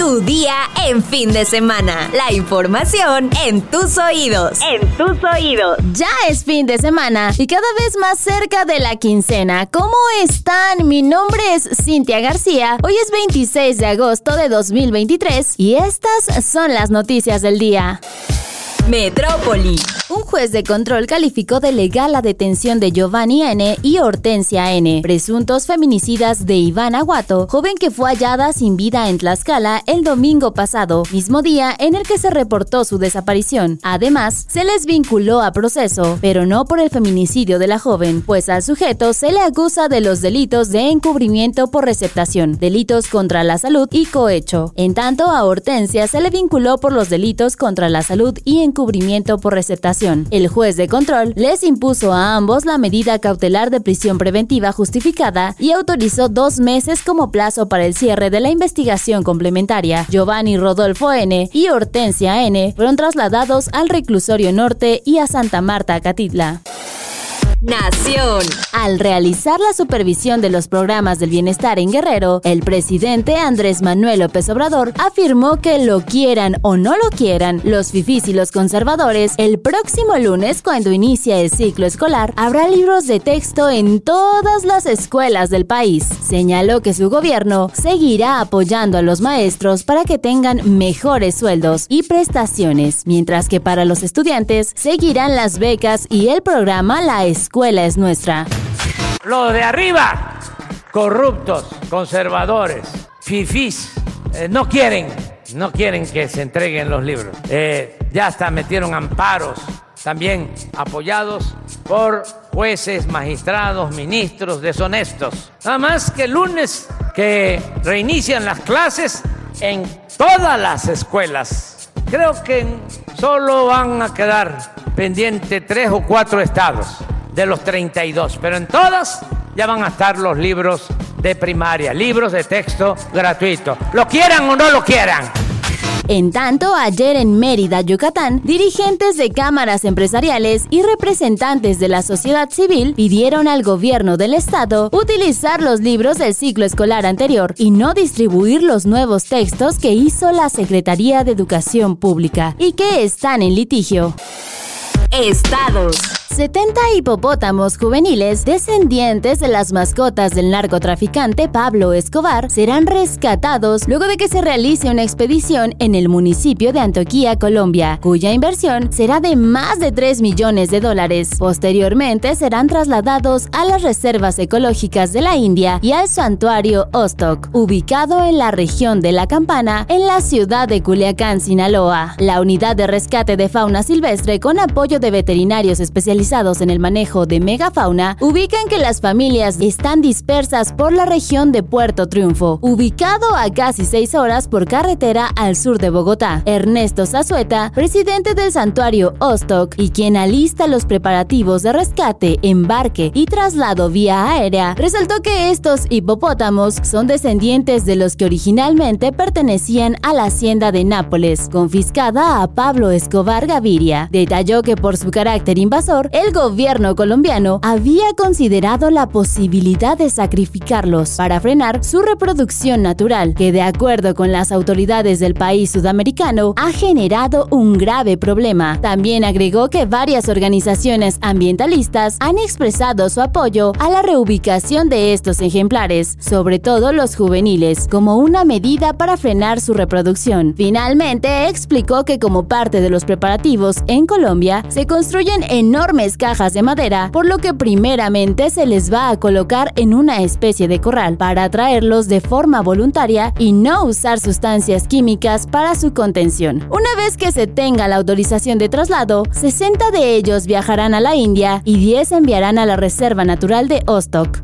Tu día en fin de semana. La información en tus oídos. En tus oídos. Ya es fin de semana y cada vez más cerca de la quincena. ¿Cómo están? Mi nombre es Cintia García. Hoy es 26 de agosto de 2023 y estas son las noticias del día. Metrópoli. Un juez de control calificó de legal la detención de Giovanni N. y Hortensia N., presuntos feminicidas de Iván Aguato, joven que fue hallada sin vida en Tlaxcala el domingo pasado, mismo día en el que se reportó su desaparición. Además, se les vinculó a proceso, pero no por el feminicidio de la joven, pues al sujeto se le acusa de los delitos de encubrimiento por receptación, delitos contra la salud y cohecho. En tanto, a Hortensia se le vinculó por los delitos contra la salud y encubrimiento por receptación. El juez de control les impuso a ambos la medida cautelar de prisión preventiva justificada y autorizó dos meses como plazo para el cierre de la investigación complementaria. Giovanni Rodolfo N. y Hortensia N. fueron trasladados al reclusorio norte y a Santa Marta, Catitla. Nación. Al realizar la supervisión de los programas del bienestar en Guerrero, el presidente Andrés Manuel López Obrador afirmó que lo quieran o no lo quieran, los fifís y los conservadores, el próximo lunes, cuando inicia el ciclo escolar, habrá libros de texto en todas las escuelas del país. Señaló que su gobierno seguirá apoyando a los maestros para que tengan mejores sueldos y prestaciones, mientras que para los estudiantes seguirán las becas y el programa La Escuela escuela es nuestra. Los de arriba, corruptos, conservadores, fifís, eh, no quieren, no quieren que se entreguen los libros. Eh, ya hasta metieron amparos, también apoyados por jueces, magistrados, ministros deshonestos. Nada más que lunes que reinician las clases en todas las escuelas. Creo que solo van a quedar pendientes tres o cuatro estados de los 32, pero en todas ya van a estar los libros de primaria, libros de texto gratuito, lo quieran o no lo quieran. En tanto, ayer en Mérida, Yucatán, dirigentes de cámaras empresariales y representantes de la sociedad civil pidieron al gobierno del estado utilizar los libros del ciclo escolar anterior y no distribuir los nuevos textos que hizo la Secretaría de Educación Pública y que están en litigio. Estados. 70 hipopótamos juveniles descendientes de las mascotas del narcotraficante Pablo Escobar serán rescatados luego de que se realice una expedición en el municipio de Antioquía, Colombia, cuya inversión será de más de 3 millones de dólares. Posteriormente serán trasladados a las reservas ecológicas de la India y al santuario Ostok, ubicado en la región de La Campana, en la ciudad de Culiacán, Sinaloa. La unidad de rescate de fauna silvestre con apoyo de veterinarios especializados en el manejo de megafauna ubican que las familias están dispersas por la región de Puerto Triunfo, ubicado a casi seis horas por carretera al sur de Bogotá. Ernesto Zazueta, presidente del santuario Ostok y quien alista los preparativos de rescate, embarque y traslado vía aérea, resaltó que estos hipopótamos son descendientes de los que originalmente pertenecían a la hacienda de Nápoles, confiscada a Pablo Escobar Gaviria. Detalló que por su carácter invasor, el gobierno colombiano había considerado la posibilidad de sacrificarlos para frenar su reproducción natural, que de acuerdo con las autoridades del país sudamericano ha generado un grave problema. También agregó que varias organizaciones ambientalistas han expresado su apoyo a la reubicación de estos ejemplares, sobre todo los juveniles, como una medida para frenar su reproducción. Finalmente, explicó que como parte de los preparativos en Colombia se construyen enormes cajas de madera, por lo que primeramente se les va a colocar en una especie de corral para atraerlos de forma voluntaria y no usar sustancias químicas para su contención. Una vez que se tenga la autorización de traslado, 60 de ellos viajarán a la India y 10 enviarán a la Reserva Natural de Ostok.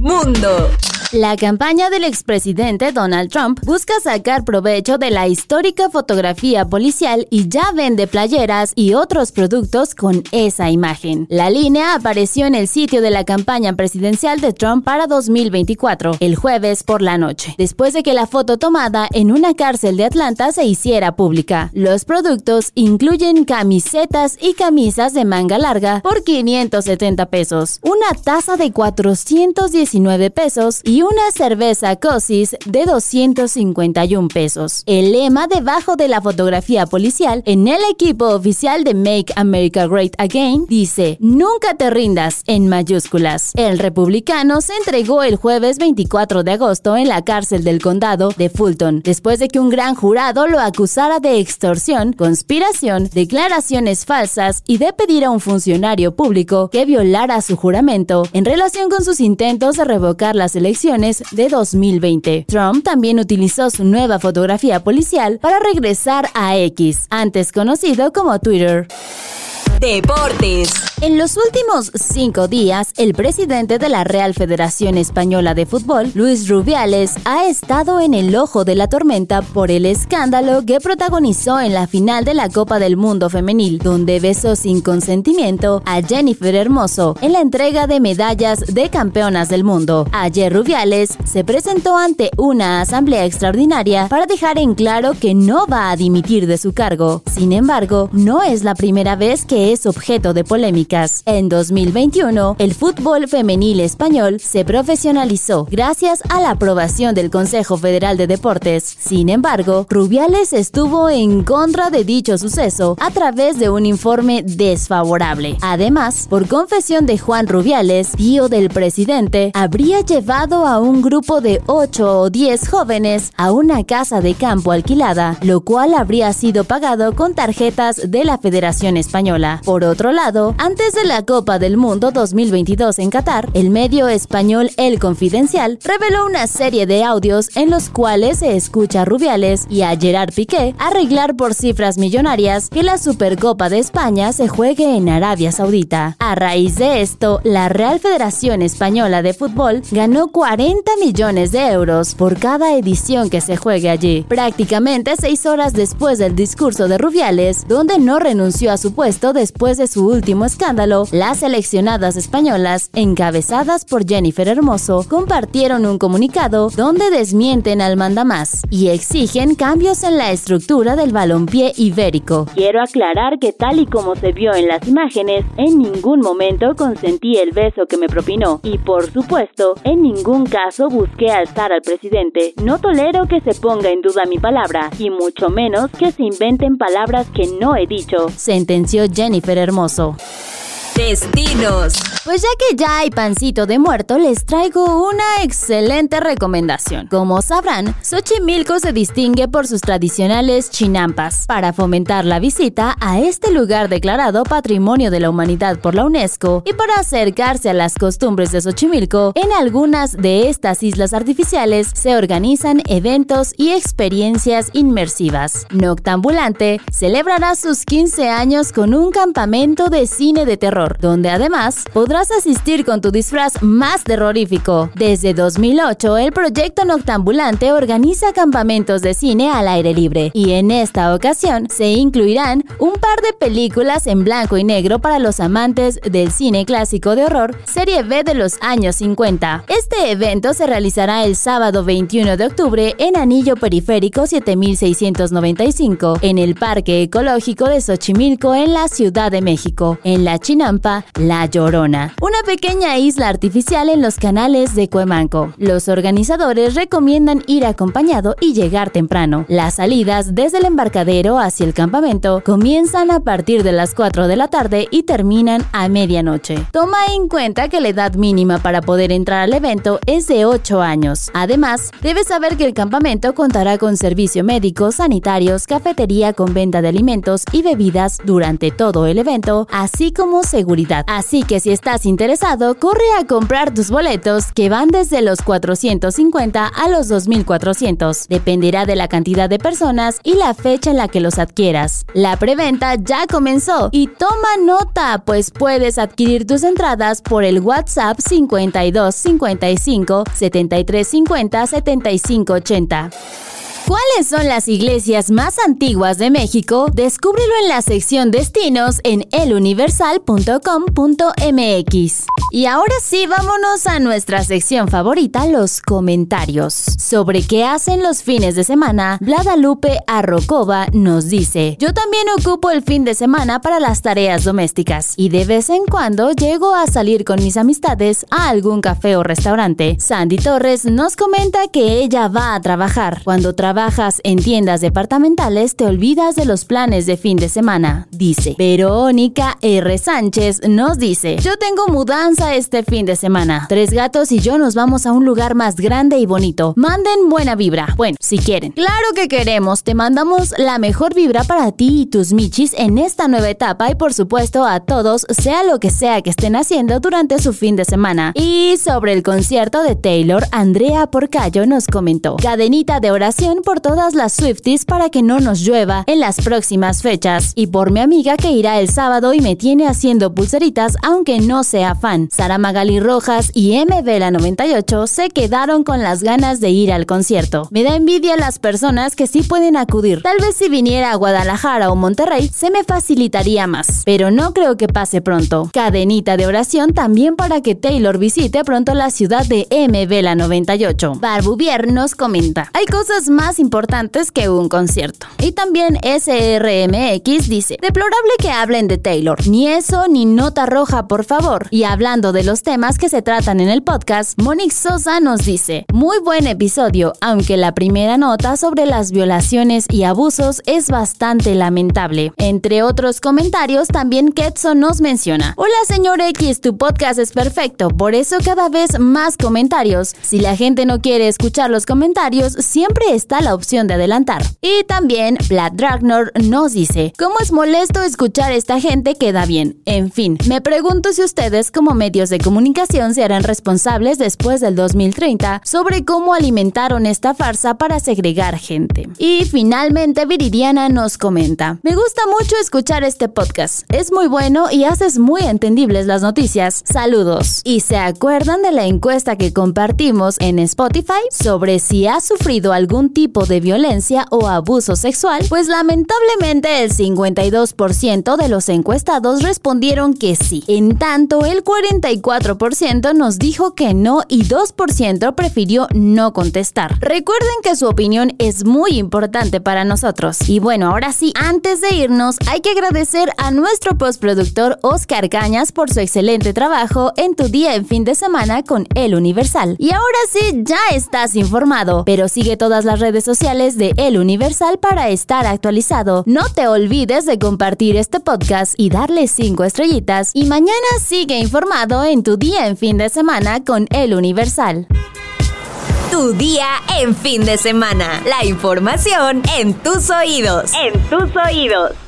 Mundo. La campaña del expresidente Donald Trump busca sacar provecho de la histórica fotografía policial y ya vende playeras y otros productos con esa imagen. La línea apareció en el sitio de la campaña presidencial de Trump para 2024, el jueves por la noche, después de que la foto tomada en una cárcel de Atlanta se hiciera pública. Los productos incluyen camisetas y camisas de manga larga por 570 pesos, una taza de 419 pesos y y una cerveza Cosis de 251 pesos. El lema debajo de la fotografía policial en el equipo oficial de Make America Great Again dice, nunca te rindas en mayúsculas. El republicano se entregó el jueves 24 de agosto en la cárcel del condado de Fulton, después de que un gran jurado lo acusara de extorsión, conspiración, declaraciones falsas y de pedir a un funcionario público que violara su juramento en relación con sus intentos de revocar las elecciones de 2020. Trump también utilizó su nueva fotografía policial para regresar a X, antes conocido como Twitter. Deportes. En los últimos cinco días, el presidente de la Real Federación Española de Fútbol, Luis Rubiales, ha estado en el ojo de la tormenta por el escándalo que protagonizó en la final de la Copa del Mundo Femenil, donde besó sin consentimiento a Jennifer Hermoso en la entrega de medallas de campeonas del mundo. Ayer Rubiales se presentó ante una asamblea extraordinaria para dejar en claro que no va a dimitir de su cargo. Sin embargo, no es la primera vez que es objeto de polémicas. En 2021, el fútbol femenil español se profesionalizó gracias a la aprobación del Consejo Federal de Deportes. Sin embargo, Rubiales estuvo en contra de dicho suceso a través de un informe desfavorable. Además, por confesión de Juan Rubiales, tío del presidente, habría llevado a un grupo de 8 o 10 jóvenes a una casa de campo alquilada, lo cual habría sido pagado con tarjetas de la Federación Española. Por otro lado, antes de la Copa del Mundo 2022 en Qatar, el medio español El Confidencial reveló una serie de audios en los cuales se escucha a Rubiales y a Gerard Piqué arreglar por cifras millonarias que la Supercopa de España se juegue en Arabia Saudita. A raíz de esto, la Real Federación Española de Fútbol ganó 40 millones de euros por cada edición que se juegue allí, prácticamente seis horas después del discurso de Rubiales, donde no renunció a su puesto de después de su último escándalo, las seleccionadas españolas, encabezadas por Jennifer Hermoso, compartieron un comunicado donde desmienten al mandamás y exigen cambios en la estructura del balompié ibérico. Quiero aclarar que tal y como se vio en las imágenes, en ningún momento consentí el beso que me propinó y por supuesto, en ningún caso busqué alzar al presidente. No tolero que se ponga en duda mi palabra y mucho menos que se inventen palabras que no he dicho, sentenció Jennifer Hermoso. Destinos. Pues ya que ya hay pancito de muerto, les traigo una excelente recomendación. Como sabrán, Xochimilco se distingue por sus tradicionales chinampas. Para fomentar la visita a este lugar declarado Patrimonio de la Humanidad por la UNESCO y para acercarse a las costumbres de Xochimilco, en algunas de estas islas artificiales se organizan eventos y experiencias inmersivas. Noctambulante celebrará sus 15 años con un campamento de cine de terror donde además podrás asistir con tu disfraz más terrorífico. Desde 2008, el proyecto Noctambulante organiza campamentos de cine al aire libre y en esta ocasión se incluirán un par de películas en blanco y negro para los amantes del cine clásico de horror serie B de los años 50. Este evento se realizará el sábado 21 de octubre en Anillo Periférico 7695 en el Parque Ecológico de Xochimilco en la Ciudad de México. En la La Llorona, una pequeña isla artificial en los canales de Cuemanco. Los organizadores recomiendan ir acompañado y llegar temprano. Las salidas desde el embarcadero hacia el campamento comienzan a partir de las 4 de la tarde y terminan a medianoche. Toma en cuenta que la edad mínima para poder entrar al evento es de 8 años. Además, debes saber que el campamento contará con servicio médico, sanitarios, cafetería con venta de alimentos y bebidas durante todo el evento, así como seguridad Así que si estás interesado, corre a comprar tus boletos que van desde los 450 a los 2400. Dependerá de la cantidad de personas y la fecha en la que los adquieras. La preventa ya comenzó y toma nota, pues puedes adquirir tus entradas por el WhatsApp 52 55 73 50 75 80. ¿Cuáles son las iglesias más antiguas de México? Descúbrelo en la sección Destinos en eluniversal.com.mx. Y ahora sí, vámonos a nuestra sección favorita, los comentarios. Sobre qué hacen los fines de semana, Vladalupe Arrocova nos dice, yo también ocupo el fin de semana para las tareas domésticas y de vez en cuando llego a salir con mis amistades a algún café o restaurante. Sandy Torres nos comenta que ella va a trabajar. Cuando trabajas en tiendas departamentales te olvidas de los planes de fin de semana, dice. Verónica R. Sánchez nos dice, yo tengo mudanza este fin de semana. Tres gatos y yo nos vamos a un lugar más grande y bonito. Manden buena vibra. Bueno, si quieren. Claro que queremos. Te mandamos la mejor vibra para ti y tus michis en esta nueva etapa y por supuesto a todos, sea lo que sea que estén haciendo durante su fin de semana. Y sobre el concierto de Taylor, Andrea Porcayo nos comentó, cadenita de oración por todas las Swifties para que no nos llueva en las próximas fechas y por mi amiga que irá el sábado y me tiene haciendo pulseritas aunque no sea fan. Sara Magali Rojas y MB la 98 se quedaron con las ganas de ir al concierto. Me da envidia las personas que sí pueden acudir. Tal vez si viniera a Guadalajara o Monterrey se me facilitaría más, pero no creo que pase pronto. Cadenita de oración también para que Taylor visite pronto la ciudad de MB la 98. Barbuvier nos comenta, hay cosas más importantes que un concierto. Y también SRMX dice, deplorable que hablen de Taylor, ni eso ni nota roja por favor. Y hablando de los temas que se tratan en el podcast, Monique Sosa nos dice, muy buen episodio, aunque la primera nota sobre las violaciones y abusos es bastante lamentable. Entre otros comentarios, también Ketso nos menciona, hola señor X, tu podcast es perfecto, por eso cada vez más comentarios. Si la gente no quiere escuchar los comentarios, siempre está la opción de adelantar. Y también Vlad Dragnor nos dice, ¿cómo es molesto escuchar esta gente que da bien? En fin, me pregunto si ustedes como medios de comunicación se harán responsables después del 2030 sobre cómo alimentaron esta farsa para segregar gente. Y finalmente Viridiana nos comenta, me gusta mucho escuchar este podcast, es muy bueno y haces muy entendibles las noticias. Saludos. ¿Y se acuerdan de la encuesta que compartimos en Spotify sobre si has sufrido algún tipo de violencia o abuso sexual? Pues lamentablemente el 52% de los encuestados respondieron que sí. En tanto, el 44% nos dijo que no y 2% prefirió no contestar. Recuerden que su opinión es muy importante para nosotros. Y bueno, ahora sí, antes de irnos, hay que agradecer a nuestro postproductor Oscar Cañas por su excelente trabajo en tu día en fin de semana con El Universal. Y ahora sí, ya estás informado, pero sigue todas las redes sociales de El Universal para estar actualizado. No te olvides de compartir este podcast y darle 5 estrellitas. Y mañana sigue informado en tu día en fin de semana con El Universal. Tu día en fin de semana. La información en tus oídos. En tus oídos.